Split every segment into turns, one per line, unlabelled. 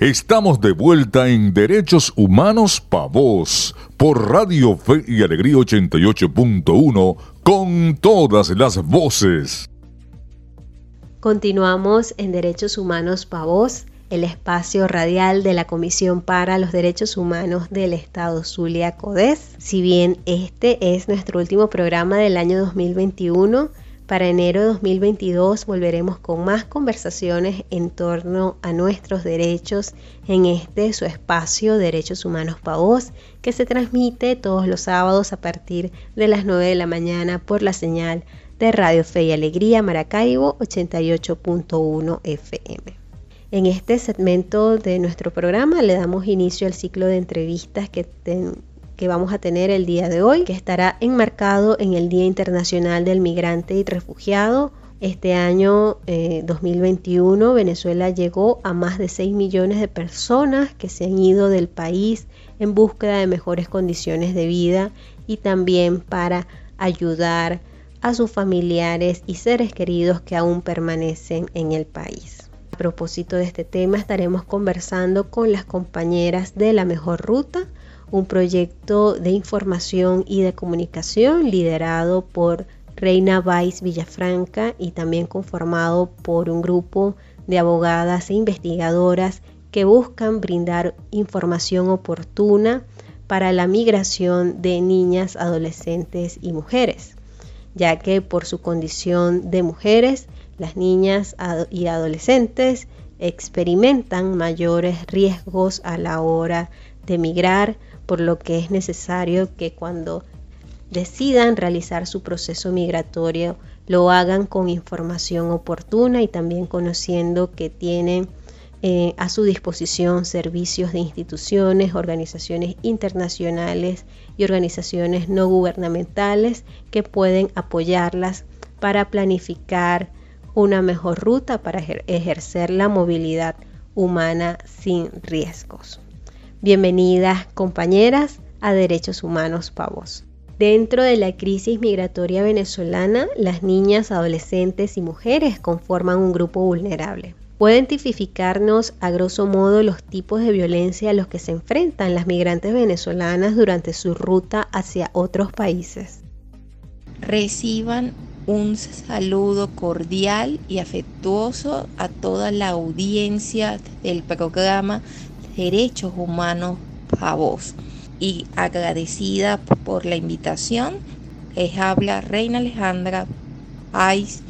Estamos de vuelta en Derechos Humanos Pa' Vos por Radio Fe y Alegría 88.1 con todas las voces.
Continuamos en Derechos Humanos Pa' Vos, el espacio radial de la Comisión para los Derechos Humanos del Estado Zulia Codés. Si bien este es nuestro último programa del año 2021, para enero de 2022 volveremos con más conversaciones en torno a nuestros derechos en este su espacio Derechos Humanos para Vos, que se transmite todos los sábados a partir de las 9 de la mañana por la señal de Radio Fe y Alegría Maracaibo 88.1 FM. En este segmento de nuestro programa le damos inicio al ciclo de entrevistas que que vamos a tener el día de hoy, que estará enmarcado en el Día Internacional del Migrante y Refugiado. Este año 2021 eh, Venezuela llegó a más de 6 millones de personas que se han ido del país en búsqueda de mejores condiciones de vida y también para ayudar a sus familiares y seres queridos que aún permanecen en el país. A propósito de este tema estaremos conversando con las compañeras de la mejor ruta, un proyecto de información y de comunicación liderado por Reina Weiss Villafranca y también conformado por un grupo de abogadas e investigadoras que buscan brindar información oportuna para la migración de niñas, adolescentes y mujeres, ya que por su condición de mujeres, las niñas y adolescentes experimentan mayores riesgos a la hora de migrar por lo que es necesario que cuando decidan realizar su proceso migratorio lo hagan con información oportuna y también conociendo que tienen eh, a su disposición servicios de instituciones, organizaciones internacionales y organizaciones no gubernamentales que pueden apoyarlas para planificar una mejor ruta para ejercer la movilidad humana sin riesgos. Bienvenidas compañeras a Derechos Humanos Pavos. Dentro de la crisis migratoria venezolana, las niñas, adolescentes y mujeres conforman un grupo vulnerable. ¿Pueden tipificarnos a grosso modo los tipos de violencia a los que se enfrentan las migrantes venezolanas durante su ruta hacia otros países?
Reciban un saludo cordial y afectuoso a toda la audiencia del programa Derechos Humanos a vos. Y agradecida por la invitación, les habla Reina Alejandra Ais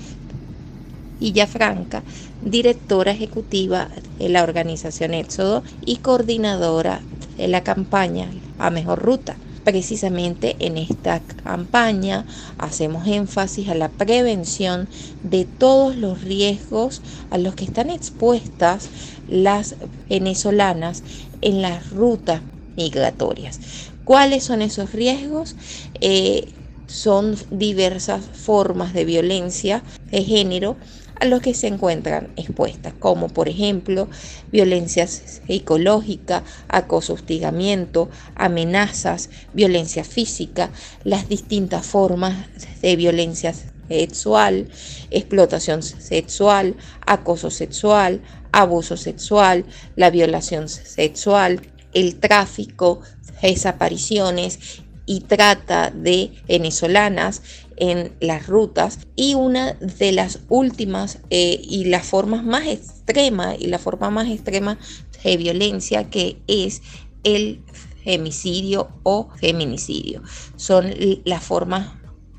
Villafranca, directora ejecutiva de la organización Éxodo y coordinadora de la campaña A Mejor Ruta. Precisamente en esta campaña hacemos énfasis a la prevención de todos los riesgos a los que están expuestas las venezolanas en las rutas migratorias. ¿Cuáles son esos riesgos? Eh, son diversas formas de violencia de género a los que se encuentran expuestas, como por ejemplo violencia psicológica, acoso, hostigamiento, amenazas, violencia física, las distintas formas de violencia sexual, explotación sexual, acoso sexual, abuso sexual, la violación sexual, el tráfico, desapariciones y trata de venezolanas en las rutas y una de las últimas eh, y las formas más extremas y la forma más extrema de violencia que es el femicidio o feminicidio. Son las formas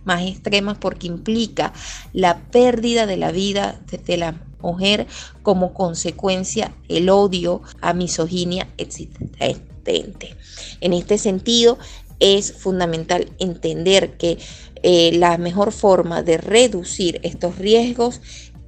más extremas porque implica la pérdida de la vida de la mujer como consecuencia el odio a misoginia existente. En este sentido, es fundamental entender que eh, la mejor forma de reducir estos riesgos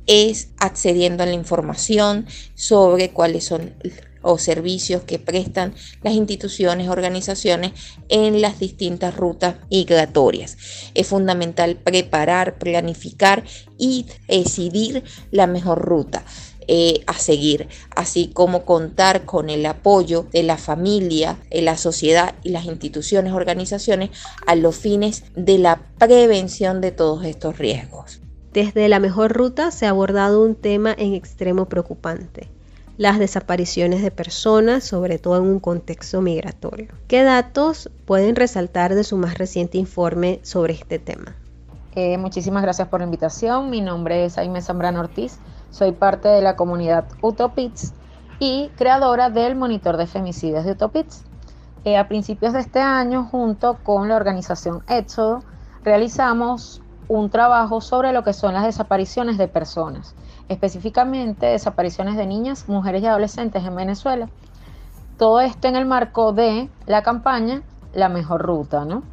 es accediendo a la información sobre cuáles son o servicios que prestan las instituciones, organizaciones en las distintas rutas migratorias. Es fundamental preparar, planificar y decidir la mejor ruta. Eh, a seguir, así como contar con el apoyo de la familia, de la sociedad y las instituciones, organizaciones a los fines de la prevención de todos estos riesgos.
Desde la mejor ruta se ha abordado un tema en extremo preocupante, las desapariciones de personas, sobre todo en un contexto migratorio. ¿Qué datos pueden resaltar de su más reciente informe sobre este tema?
Eh, muchísimas gracias por la invitación. Mi nombre es Aime Zambrano Ortiz. Soy parte de la comunidad Utopits y creadora del monitor de femicidios de Utopits. Eh, a principios de este año, junto con la organización Éxodo, realizamos un trabajo sobre lo que son las desapariciones de personas, específicamente desapariciones de niñas, mujeres y adolescentes en Venezuela. Todo esto en el marco de la campaña La Mejor Ruta, ¿no?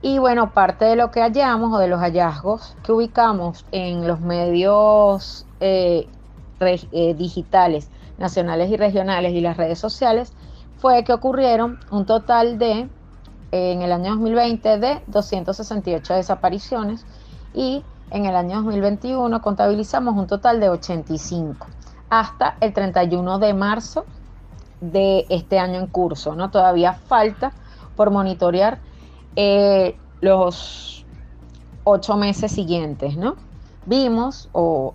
Y bueno, parte de lo que hallamos o de los hallazgos que ubicamos en los medios eh, eh, digitales, nacionales y regionales y las redes sociales, fue que ocurrieron un total de en el año 2020 de 268 desapariciones y en el año 2021 contabilizamos un total de 85 hasta el 31 de marzo de este año en curso. ¿no? Todavía falta por monitorear eh, los ocho meses siguientes. ¿no? Vimos, o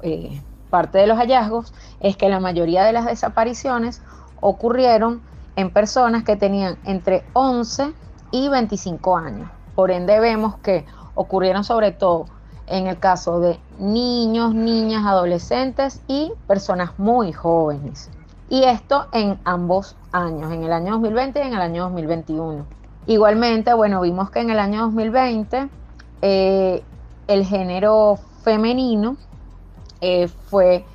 parte de los hallazgos, es que la mayoría de las desapariciones ocurrieron en personas que tenían entre 11 y 25 años. Por ende vemos que ocurrieron sobre todo en el caso de niños, niñas, adolescentes y personas muy jóvenes. Y esto en ambos años, en el año 2020 y en el año 2021. Igualmente, bueno, vimos que en el año 2020 eh, el género femenino eh, fue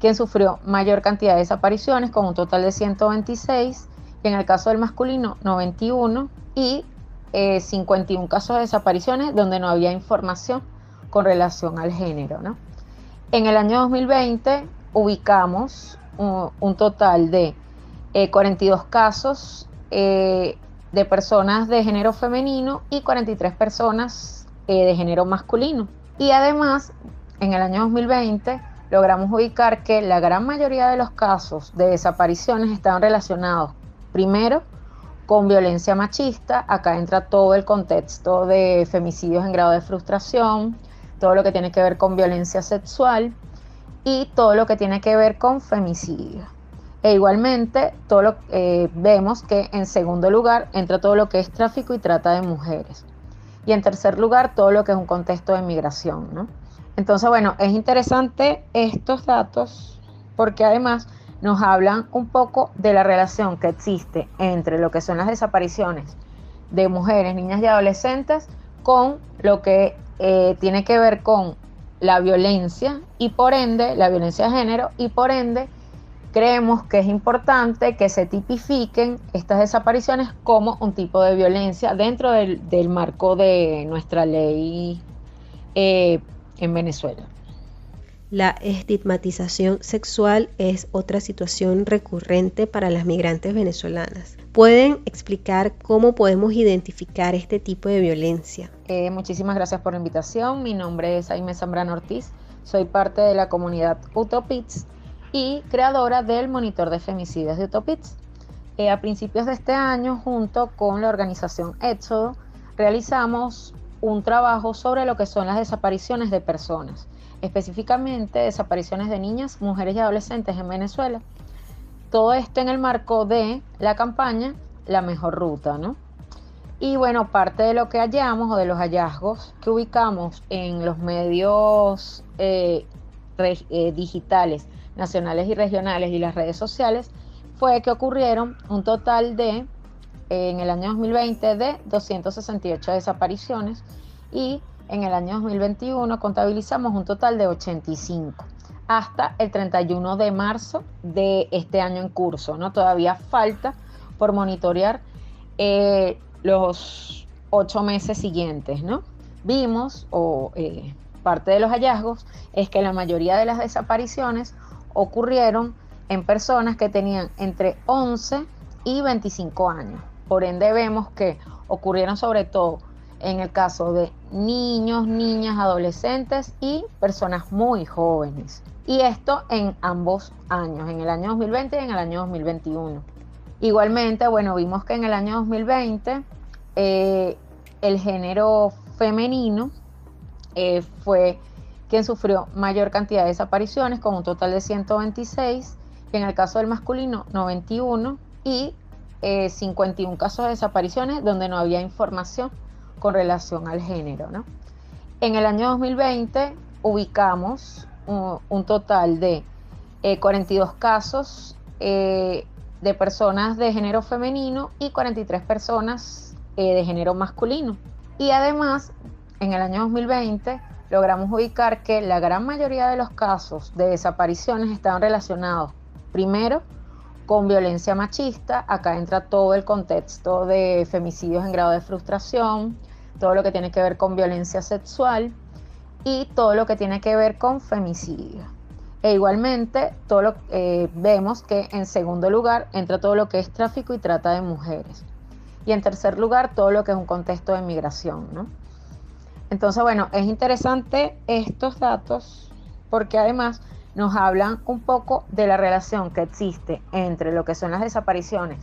quien sufrió mayor cantidad de desapariciones, con un total de 126, y en el caso del masculino, 91, y 51 eh, casos de desapariciones donde no había información con relación al género. En el año 2020 ubicamos un, total de 42 eh, casos de personas de género femenino y 43 personas de género masculino. Y además, en el año 2020 logramos ubicar que la gran mayoría de los casos de desapariciones estaban relacionados primero con violencia machista. Acá entra todo el contexto de femicidios en grado de frustración, todo lo que tiene que ver con violencia sexual y todo lo que tiene que ver con femicidio. E igualmente todo lo, eh, vemos que en segundo lugar entra todo lo que es tráfico y trata de mujeres. Y en tercer lugar todo lo que es un contexto de migración. Entonces, bueno, es interesante estos datos porque además nos hablan un poco de la relación que existe entre lo que son las desapariciones de mujeres, niñas y adolescentes con lo que eh, tiene que ver con la violencia y por ende, la violencia de género y por ende creemos que es importante que se tipifiquen estas desapariciones como un tipo de violencia dentro del, marco de nuestra ley eh, en Venezuela.
La estigmatización sexual es otra situación recurrente para las migrantes venezolanas. ¿Pueden explicar cómo podemos identificar este tipo de violencia?
Eh, muchísimas gracias por la invitación. Mi nombre es Aime Zambrano Ortiz. Soy parte de la comunidad Utopits y creadora del monitor de femicidios de Utopits. Eh, a principios de este año, junto con la organización Éxodo, realizamos un trabajo sobre lo que son las desapariciones de personas específicamente desapariciones de niñas, mujeres y adolescentes en Venezuela. Todo esto en el marco de la campaña La Mejor Ruta, ¿no? Y bueno, parte de lo que hallamos o de los hallazgos que ubicamos en los medios eh, eh, digitales, nacionales y regionales y las redes sociales, fue que ocurrieron un total de, en el año 2020, de 268 desapariciones y en el año 2021 contabilizamos un total de 85 hasta el 31 de marzo de este año en curso. ¿no? Todavía falta por monitorear eh, los ocho meses siguientes. ¿no? Vimos, o eh, parte de los hallazgos, es que la mayoría de las desapariciones ocurrieron en personas que tenían entre 11 y 25 años. Por ende vemos que ocurrieron sobre todo en el caso de niños, niñas, adolescentes y personas muy jóvenes. Y esto en ambos años, en el año 2020 y en el año 2021. Igualmente, bueno, vimos que en el año 2020 eh, el género femenino eh, fue quien sufrió mayor cantidad de desapariciones, con un total de 126, En el caso del masculino, 91 y 51 eh, casos de desapariciones donde no había información con relación al género. En el año 2020 ubicamos un, total de 42 eh, casos eh, de personas de género femenino y 43 personas de género masculino. Y además, en el año 2020 logramos ubicar que la gran mayoría de los casos de desapariciones estaban relacionados, primero, con violencia machista. Acá entra todo el contexto de femicidios en grado de frustración, todo lo que tiene que ver con violencia sexual y todo lo que tiene que ver con femicidio. E igualmente, todo eh, vemos que en segundo lugar entra todo lo que es tráfico y trata de mujeres. Y en tercer lugar, todo lo que es un contexto de migración. ¿no? Entonces, bueno, es interesante estos datos porque además nos hablan un poco de la relación que existe entre lo que son las desapariciones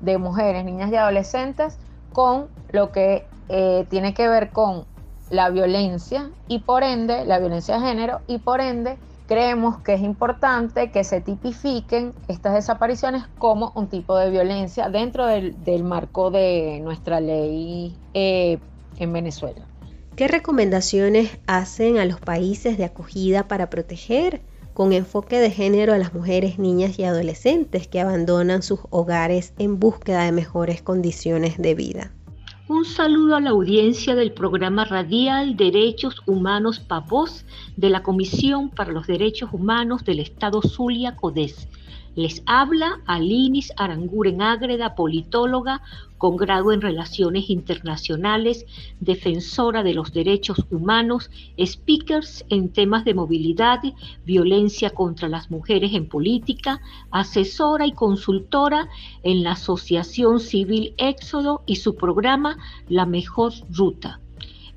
de mujeres, niñas y adolescentes con lo que eh, tiene que ver con la violencia y por ende, la violencia de género y por ende creemos que es importante que se tipifiquen estas desapariciones como un tipo de violencia dentro del, marco de nuestra ley eh, en Venezuela.
¿Qué recomendaciones hacen a los países de acogida para proteger con enfoque de género a las mujeres, niñas y adolescentes que abandonan sus hogares en búsqueda de mejores condiciones de vida?
Un saludo a la audiencia del programa radial Derechos Humanos PAVOS de la Comisión para los Derechos Humanos del Estado Zulia Codés. Les habla Alinis Aranguren Ágreda, politóloga con grado en Relaciones Internacionales, defensora de los derechos humanos, speakers en temas de movilidad, violencia contra las mujeres en política, asesora y consultora en la Asociación Civil Éxodo y su programa La Mejor Ruta.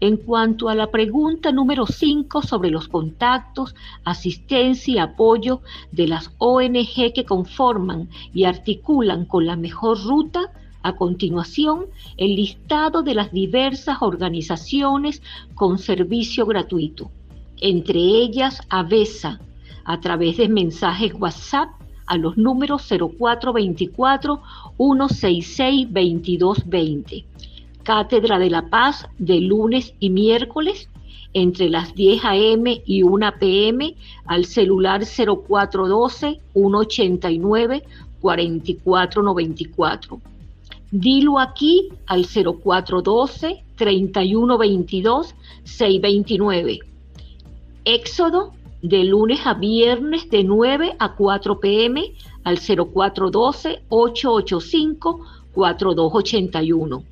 En cuanto a la pregunta número 5 sobre los contactos, asistencia y apoyo de las ONG que conforman y articulan con la mejor ruta, a continuación, el listado de las diversas organizaciones con servicio gratuito, entre ellas AVESA, a través de mensajes WhatsApp a los números 0424 166 2220 Cátedra de la Paz de lunes y miércoles entre las 10 a.m. y 1 p.m. al celular 0412-189-4494. Dilo aquí al 0412-3122-629. Éxodo de lunes a viernes de 9 a 4 p.m. al 0412-885-4281.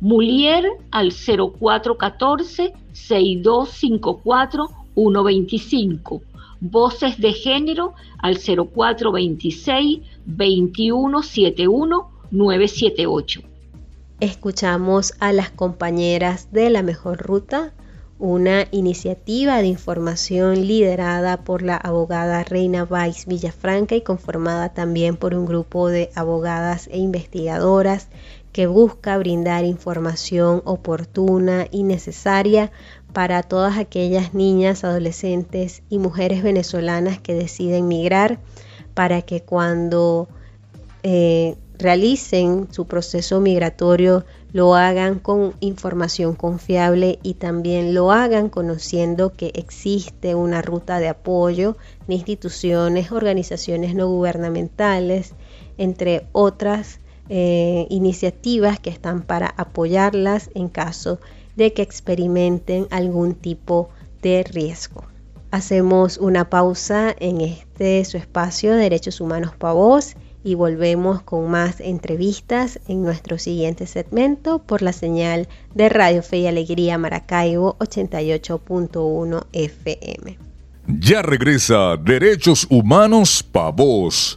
Mulier al 0414-6254-125. Voces de género al 0426-2171-978.
Escuchamos a las compañeras de La Mejor Ruta, una iniciativa de información liderada por la abogada Reina Valls Villafranca y conformada también por un grupo de abogadas e investigadoras que busca brindar información oportuna y necesaria para todas aquellas niñas, adolescentes y mujeres venezolanas que deciden migrar para que cuando eh, realicen su proceso migratorio lo hagan con información confiable y también lo hagan conociendo que existe una ruta de apoyo de instituciones, organizaciones no gubernamentales, entre otras eh, iniciativas que están para apoyarlas en caso de que experimenten algún tipo de riesgo. Hacemos una pausa en este su espacio de Derechos Humanos para Voz y volvemos con más entrevistas en nuestro siguiente segmento por la señal de Radio Fe y Alegría Maracaibo 88.1 FM.
Ya regresa Derechos Humanos para Voz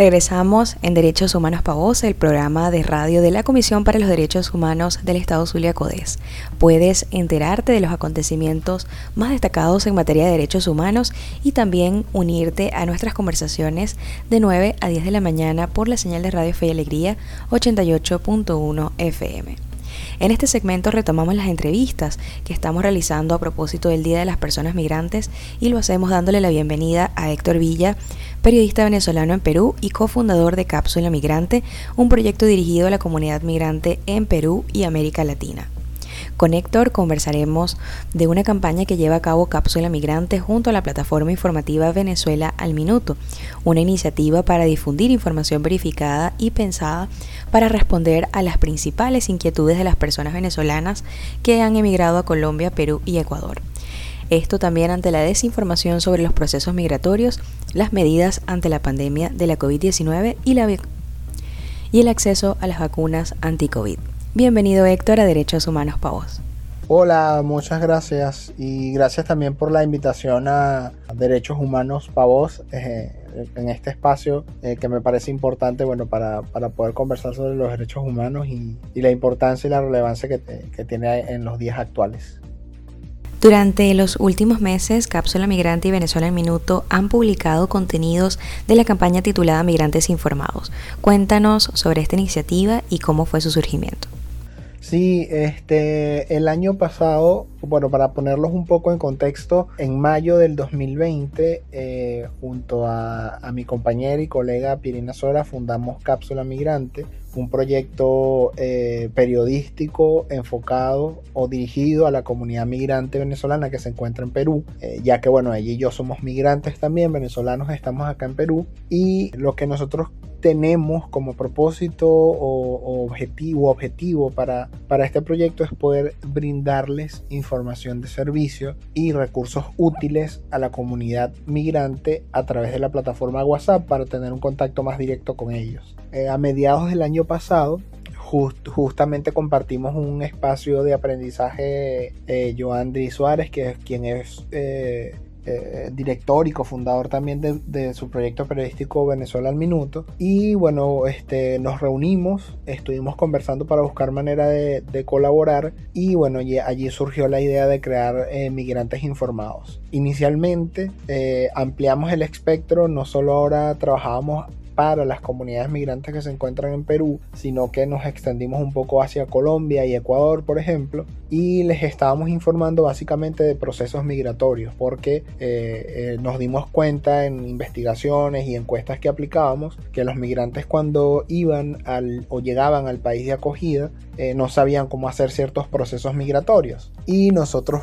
Regresamos en Derechos Humanos para Vos, el programa de radio de la Comisión para los Derechos Humanos del Estado Zulia Codés. Puedes enterarte de los acontecimientos más destacados en materia de derechos humanos y también unirte a nuestras conversaciones de 9 a 10 de la mañana por la señal de Radio Fe y Alegría 88.1 FM. En este segmento retomamos las entrevistas que estamos realizando a propósito del Día de las Personas Migrantes y lo hacemos dándole la bienvenida a Héctor Villa, periodista venezolano en Perú y cofundador de Cápsula Migrante, un proyecto dirigido a la comunidad migrante en Perú y América Latina. Con Héctor conversaremos de una campaña que lleva a cabo Cápsula Migrante junto a la plataforma informativa Venezuela al Minuto, una iniciativa para difundir información verificada y pensada para responder a las principales inquietudes de las personas venezolanas que han emigrado a Colombia, Perú y Ecuador. Esto también ante la desinformación sobre los procesos migratorios, las medidas ante la pandemia de la COVID-19 y, el acceso a las vacunas anti-COVID. Bienvenido Héctor a Derechos Humanos Pavos.
Hola, muchas gracias y gracias también por la invitación a Derechos Humanos Pavos eh, en este espacio eh, que me parece importante bueno, para, poder conversar sobre los derechos humanos y, la importancia y la relevancia que, que tiene en los días actuales.
Durante los últimos meses, Cápsula Migrante y Venezuela en Minuto han publicado contenidos de la campaña titulada Migrantes Informados. Cuéntanos sobre esta iniciativa y cómo fue su surgimiento.
Sí, este, el año pasado, bueno, para ponerlos un poco en contexto, en mayo del 2020, eh, junto a, mi compañera y colega Pirina Sora, fundamos Cápsula Migrante, un proyecto eh, periodístico enfocado o dirigido a la comunidad migrante venezolana que se encuentra en Perú, eh, ya que bueno, ella y yo somos migrantes también, venezolanos estamos acá en Perú, y lo que nosotros tenemos como propósito o, objetivo, objetivo para, para este proyecto es poder brindarles información de servicio y recursos útiles a la comunidad migrante a través de la plataforma WhatsApp para tener un contacto más directo con ellos. Eh, a mediados del año pasado, justamente compartimos un espacio de aprendizaje, eh, Suárez, que es quien es eh, director y cofundador también de, su proyecto periodístico Venezuela al Minuto. Y bueno, este, nos reunimos, estuvimos conversando para buscar manera de, colaborar y bueno, allí, surgió la idea de crear eh, Migrantes Informados. Inicialmente eh, ampliamos el espectro, no solo ahora trabajábamos para las comunidades migrantes que se encuentran en Perú, sino que nos extendimos un poco hacia Colombia y Ecuador, por ejemplo, y les estábamos informando básicamente de procesos migratorios, porque eh, eh, nos dimos cuenta en investigaciones y encuestas que aplicábamos que los migrantes cuando iban al, o llegaban al país de acogida eh, no sabían cómo hacer ciertos procesos migratorios. Y nosotros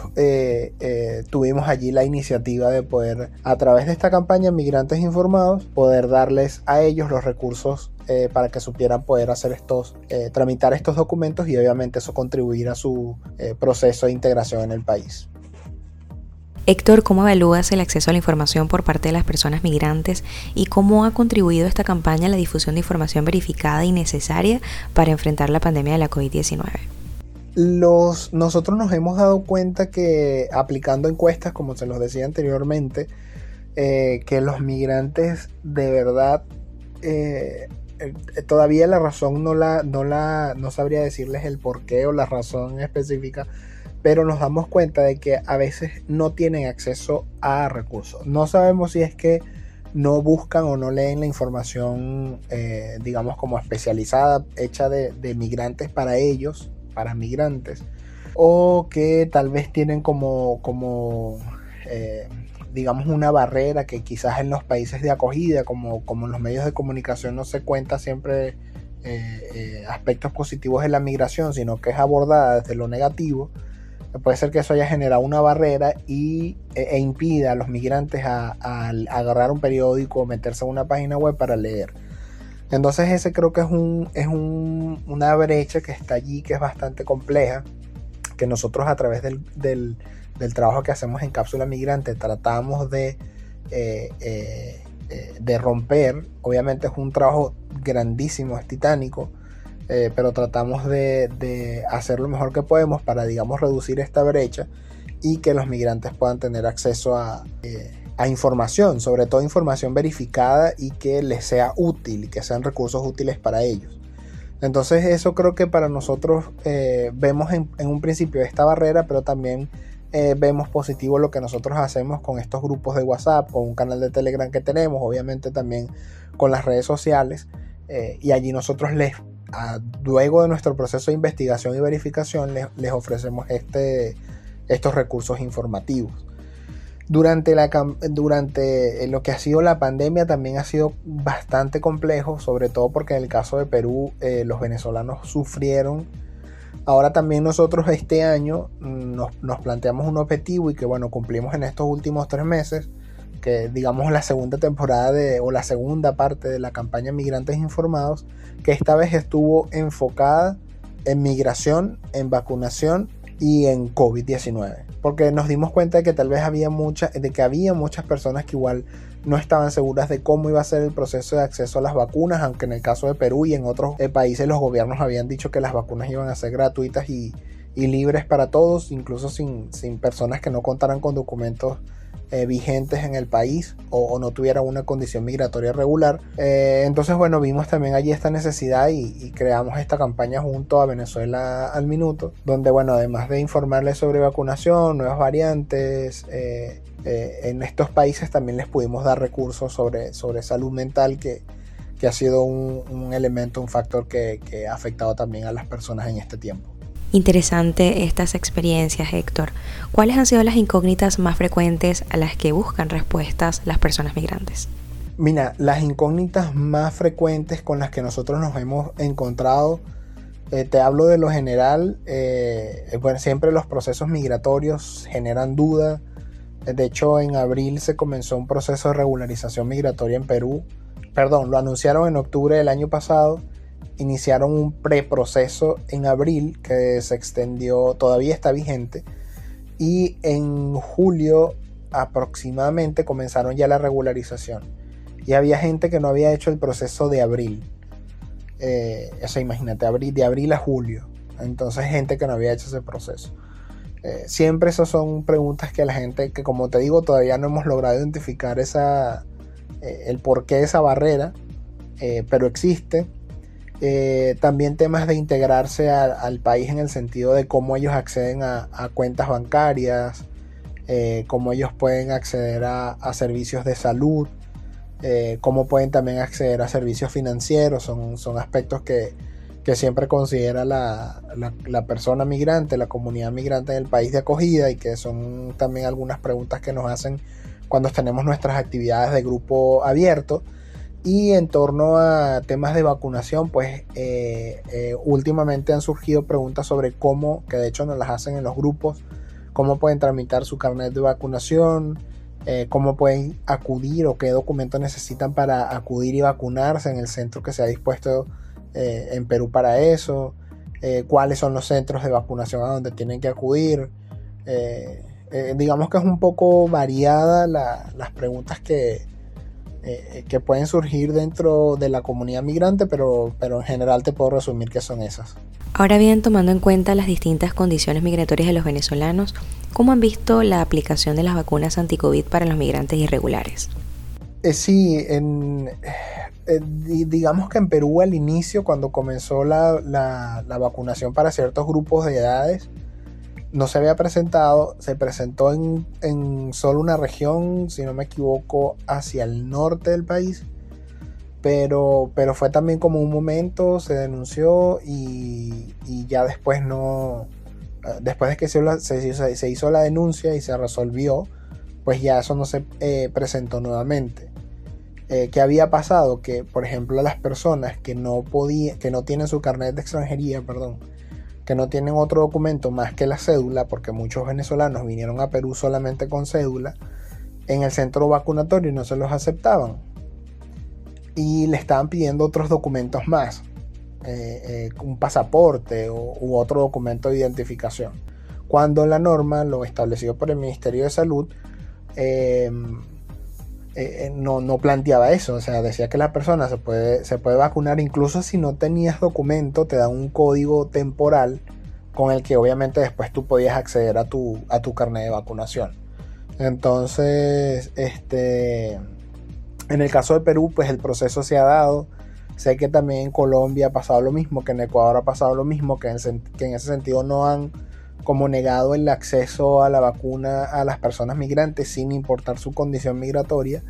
tuvimos allí la iniciativa de poder, a través de esta campaña Migrantes Informados, poder darles a ellos los recursos eh, para que supieran poder hacer estos, eh, tramitar estos documentos y obviamente eso contribuir a su eh, proceso de integración en el país.
Héctor, ¿cómo evalúas el acceso a la información por parte de las personas migrantes y cómo ha contribuido esta campaña a la difusión de información verificada y necesaria para enfrentar la pandemia de la COVID-19?
Los, nosotros nos hemos dado cuenta que aplicando encuestas, como se los decía anteriormente, que los migrantes de verdad eh, todavía la razón no la, no la, no sabría decirles el porqué o la razón específica, pero nos damos cuenta de que a veces no tienen acceso a recursos. No sabemos si es que no buscan o no leen la información, eh, digamos, como especializada, hecha de, migrantes para ellos, para migrantes, o que tal vez tienen como, como digamos, una barrera que quizás en los países de acogida, como, como en los medios de comunicación, no se cuenta siempre eh, eh, aspectos positivos de la migración, sino que es abordada desde lo negativo, puede ser que eso haya generado una barrera y, e, e impida a los migrantes a, agarrar un periódico o meterse en una página web para leer. Entonces ese creo que es, un, es un, una brecha que está allí, que es bastante compleja, que nosotros a través del trabajo que hacemos en Cápsula Migrante tratamos de, eh, eh, eh, de romper. Obviamente es un trabajo grandísimo, es titánico, pero tratamos de, hacer lo mejor que podemos para, digamos, reducir esta brecha y que los migrantes puedan tener acceso a, a información, sobre todo información verificada y que les sea útil y que sean recursos útiles para ellos. Entonces eso creo que para nosotros eh, vemos en, un principio esta barrera, pero también eh, vemos positivo lo que nosotros hacemos con estos grupos de WhatsApp, con un canal de Telegram que tenemos, obviamente también con las redes sociales. Eh, y allí nosotros les, luego de nuestro proceso de investigación y verificación, les, les ofrecemos este, estos recursos informativos. Durante, la, durante eh, lo que ha sido la pandemia también ha sido bastante complejo, sobre todo porque en el caso de Perú eh, los venezolanos sufrieron. Ahora también nosotros este año mm, nos, planteamos un objetivo y que bueno, cumplimos en estos últimos tres meses, que digamos la segunda temporada de, o la segunda parte de la campaña Migrantes Informados, que esta vez estuvo enfocada en migración, en vacunación y en COVID-19 porque nos dimos cuenta de que tal vez había muchas, de que había muchas personas que igual no estaban seguras de cómo iba a ser el proceso de acceso a las vacunas, aunque en el caso de Perú y en otros eh, países los gobiernos habían dicho que las vacunas iban a ser gratuitas y, libres para todos, incluso sin, personas que no contaran con documentos eh, vigentes en el país o, no tuviera una condición migratoria regular. Eh, entonces, bueno, vimos también allí esta necesidad y, creamos esta campaña junto a Venezuela al Minuto, donde, bueno, además de informarles sobre vacunación, nuevas variantes, en estos países también les pudimos dar recursos sobre, sobre salud mental que, que ha sido un, elemento, un factor que ha afectado también a las personas en este tiempo.
Interesante estas experiencias, Héctor. ¿Cuáles han sido las incógnitas más frecuentes a las que buscan respuestas las personas migrantes?
Mira, las incógnitas más frecuentes con las que nosotros nos hemos encontrado, eh, te hablo de lo general, eh, bueno, siempre los procesos migratorios generan duda. De hecho, en abril se comenzó un proceso de regularización migratoria en Perú. Perdón, lo anunciaron en octubre del año pasado iniciaron un preproceso en abril que se extendió, todavía está vigente, y en julio aproximadamente comenzaron ya la regularización. Y había gente que no había hecho el proceso de abril. Eh, eso imagínate, abril, de abril a julio. Entonces gente que no había hecho ese proceso. Eh, siempre esas son preguntas que la gente, que como te digo, todavía no hemos logrado identificar esa, eh, el porqué de esa barrera, pero existe. Eh, también temas de integrarse al país en el sentido de cómo ellos acceden a, cuentas bancarias, eh, cómo ellos pueden acceder a, servicios de salud, eh, cómo pueden también acceder a servicios financieros, son, son aspectos que, siempre considera la, la, persona migrante, la comunidad migrante en el país de acogida y que son también algunas preguntas que nos hacen cuando tenemos nuestras actividades de grupo abierto. Y en torno a temas de vacunación, pues eh, eh, últimamente han surgido preguntas sobre cómo, que de hecho nos las hacen en los grupos, cómo pueden tramitar su carnet de vacunación, eh, cómo pueden acudir o qué documentos necesitan para acudir y vacunarse en el centro que se ha dispuesto en Perú para eso, cuáles son los centros de vacunación a donde tienen que acudir. digamos que es un poco variada las preguntas que, eh, que pueden surgir dentro de la comunidad migrante, pero, pero en general te puedo resumir que son esas.
Ahora bien, tomando en cuenta las distintas condiciones migratorias de los venezolanos, ¿cómo han visto la aplicación de las vacunas anti-COVID para los migrantes irregulares?
Eh, sí, en, eh, digamos que en Perú al inicio, cuando comenzó la, la vacunación para ciertos grupos de edades, no se había presentado, se presentó en, solo una región, si no me equivoco, hacia el norte del país, pero, pero fue también como un momento, se denunció y, ya después no, después de que se, se, hizo la denuncia y se resolvió, pues ya eso no se eh, presentó nuevamente. Eh, ¿Qué había pasado? Que, por ejemplo, las personas que no que no tienen su carnet de extranjería, perdón, que no tienen otro documento más que la cédula, porque muchos venezolanos vinieron a Perú solamente con cédula, en el centro vacunatorio no se los aceptaban. Y le estaban pidiendo otros documentos más, eh, un pasaporte u otro documento de identificación. Cuando la norma, lo establecido por el Ministerio de Salud, eh, eh, eh, no, no, planteaba eso, o sea, decía que la persona se puede, se puede vacunar incluso si no tenías documento, te dan un código temporal con el que obviamente después tú podías acceder a tu, a tu carnet de vacunación. Entonces, este, en el caso de Perú, pues el proceso se ha dado. Sé que también en Colombia ha pasado lo mismo, que en Ecuador ha pasado lo mismo, que en, que en ese sentido no han como negado el acceso a la vacuna a las personas migrantes sin importar su condición migratoria,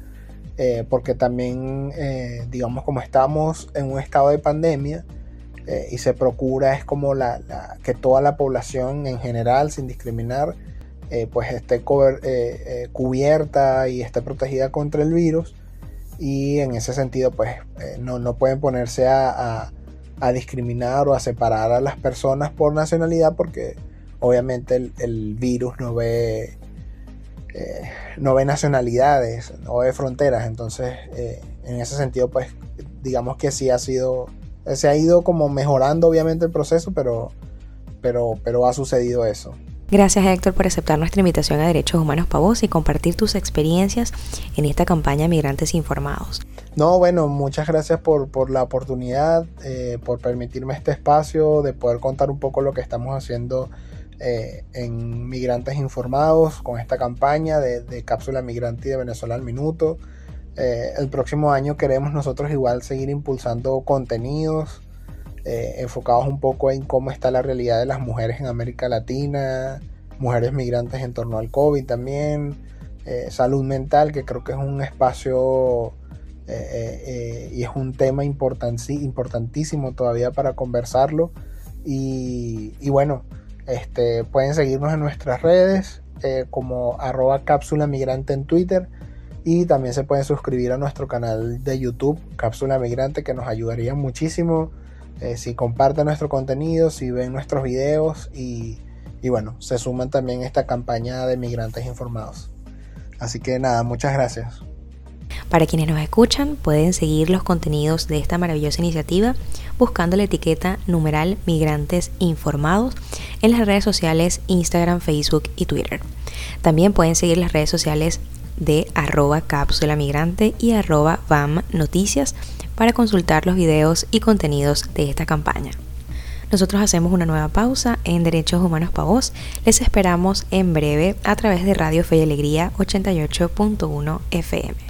eh, porque también, eh, digamos, como estamos en un estado de pandemia eh, y se procura es como la, que toda la población en general, sin discriminar, pues esté cubierta y esté protegida contra el virus y en ese sentido pues no, no, pueden ponerse a, a, discriminar o a separar a las personas por nacionalidad porque obviamente el, virus no ve, eh, no ve nacionalidades, no ve fronteras, entonces eh, en ese sentido pues digamos que sí ha sido, se ha ido como mejorando obviamente el proceso, pero, pero, pero ha sucedido eso.
Gracias Héctor por aceptar nuestra invitación a Derechos Humanos Pavos y compartir tus experiencias en esta campaña Migrantes Informados.
No, bueno, muchas gracias por, por la oportunidad, eh, por permitirme este espacio de poder contar un poco lo que estamos haciendo eh, en Migrantes Informados con esta campaña de, cápsula migrante de Venezuela al minuto. Eh, el próximo año queremos nosotros igual seguir impulsando contenidos eh, enfocados un poco en cómo está la realidad de las mujeres en América Latina, mujeres migrantes en torno al COVID también, salud mental, que creo que es un espacio y es un tema importantísimo todavía para conversarlo. y bueno, este, pueden seguirnos en nuestras redes eh, como arroba cápsula migrante en Twitter y también se pueden suscribir a nuestro canal de YouTube Cápsula Migrante que nos ayudaría muchísimo eh, si comparten nuestro contenido, si ven nuestros videos y, y bueno, se suman también a esta campaña de migrantes informados. Así que nada, muchas gracias.
Para quienes nos escuchan, pueden seguir los contenidos de esta maravillosa iniciativa buscando la etiqueta numeral migrantes informados en las redes sociales Instagram, Facebook y Twitter. También pueden seguir las redes sociales de arroba cápsula migrante y arroba BAM Noticias para consultar los videos y contenidos de esta campaña. Nosotros hacemos una nueva pausa en Derechos Humanos para Vos. Les esperamos en breve a través de Radio Fe y Alegría 88.1 FM.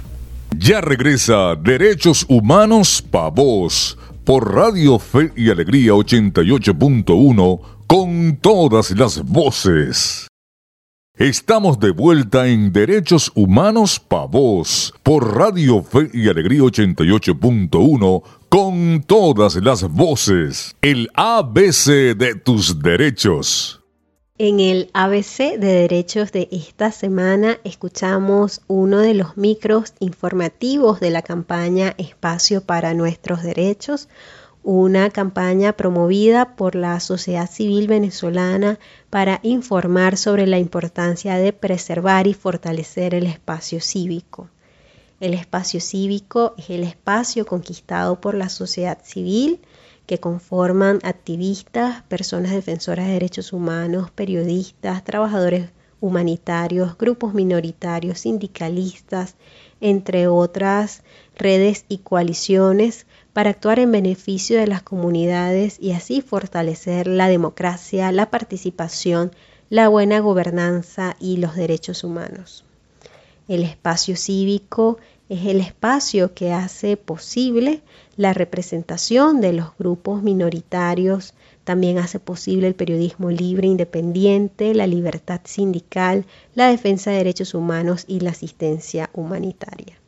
Ya regresa Derechos Humanos Pa' Vos por Radio Fe y Alegría 88.1 con todas las voces. Estamos de vuelta en Derechos Humanos Pa' Vos por Radio Fe y Alegría 88.1 con todas las voces. El ABC de tus derechos.
En el ABC de Derechos de esta semana escuchamos uno de los micros informativos de la campaña Espacio para Nuestros Derechos, una campaña promovida por la sociedad civil venezolana para informar sobre la importancia de preservar y fortalecer el espacio cívico. El espacio cívico es el espacio conquistado por la sociedad civil que conforman activistas, personas defensoras de derechos humanos, periodistas, trabajadores humanitarios, grupos minoritarios, sindicalistas, entre otras redes y coaliciones para actuar en beneficio de las comunidades y así fortalecer la democracia, la participación, la buena gobernanza y los derechos humanos. El espacio cívico es el espacio que hace posible la representación de los grupos minoritarios, también hace posible el periodismo libre, independiente, la libertad sindical, la defensa de derechos humanos y la asistencia humanitaria.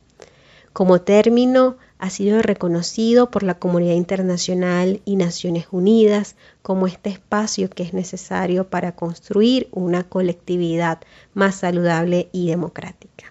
Como término, ha sido reconocido por la comunidad internacional y Naciones Unidas como este espacio que es necesario para construir una colectividad más saludable y democrática.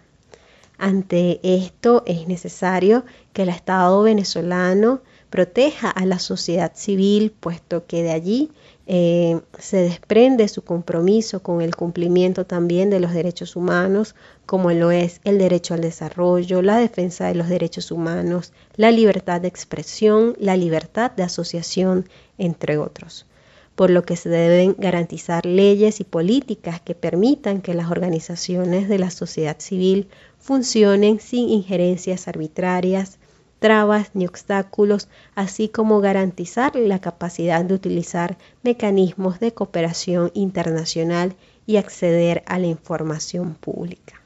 Ante esto es necesario que el Estado venezolano proteja a la sociedad civil, puesto que de allí eh, se desprende su compromiso con el cumplimiento también de los derechos humanos, como lo es el derecho al desarrollo, la defensa de los derechos humanos, la libertad de expresión, la libertad de asociación, entre otros. Por lo que se deben garantizar leyes y políticas que permitan que las organizaciones de la sociedad civil funcionen sin injerencias arbitrarias, trabas ni obstáculos, así como garantizar la capacidad de utilizar mecanismos de cooperación internacional y acceder a la información pública.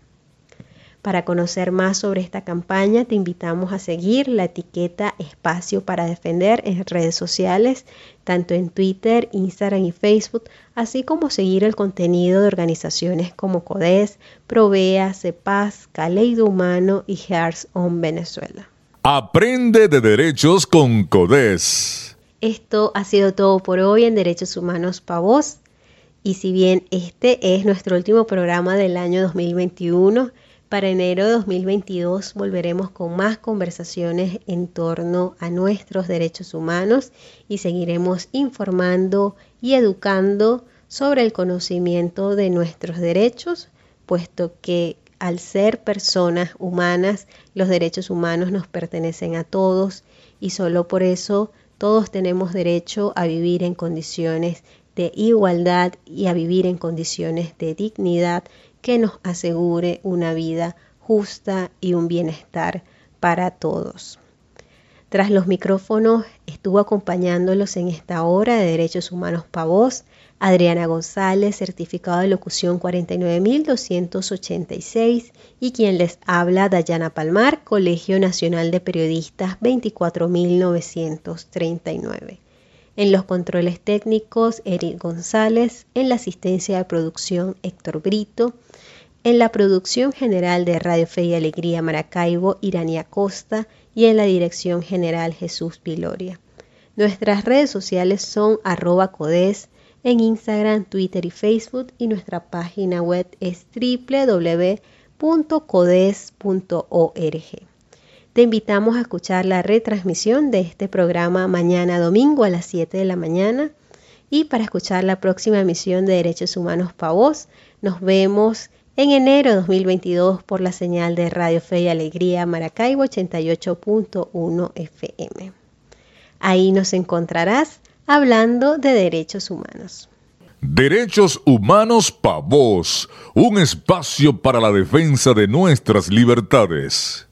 Para conocer más sobre esta campaña, te invitamos a seguir la etiqueta Espacio para Defender en redes sociales, tanto en Twitter, Instagram y Facebook, así como seguir el contenido de organizaciones como CODES, Provea, CEPAS, Caleido Humano y Hearts on Venezuela.
Aprende de derechos con CODES.
Esto ha sido todo por hoy en Derechos Humanos para vos. Y si bien este es nuestro último programa del año 2021, para enero de 2022 volveremos con más conversaciones en torno a nuestros derechos humanos y seguiremos informando y educando sobre el conocimiento de nuestros derechos, puesto que al ser personas humanas, los derechos humanos nos pertenecen a todos y solo por eso todos tenemos derecho a vivir en condiciones de igualdad y a vivir en condiciones de dignidad que nos asegure una vida justa y un bienestar para todos. Tras los micrófonos estuvo acompañándolos en esta hora de Derechos Humanos Pavos Adriana González, certificado de locución 49286 y quien les habla Dayana Palmar, Colegio Nacional de Periodistas 24939. En los controles técnicos, Eric González. En la asistencia de producción, Héctor Brito. En la producción general de Radio Fe y Alegría Maracaibo, Irania Costa. Y en la dirección general, Jesús Piloria. Nuestras redes sociales son arroba codes en Instagram, Twitter y Facebook. Y nuestra página web es www.codes.org. Te invitamos a escuchar la retransmisión de este programa mañana domingo a las 7 de la mañana. Y para escuchar la próxima emisión de Derechos Humanos para Vos, nos vemos en enero de 2022 por la señal de Radio Fe y Alegría Maracaibo 88.1 FM. Ahí nos encontrarás hablando de derechos humanos.
Derechos Humanos para Vos, un espacio para la defensa de nuestras libertades.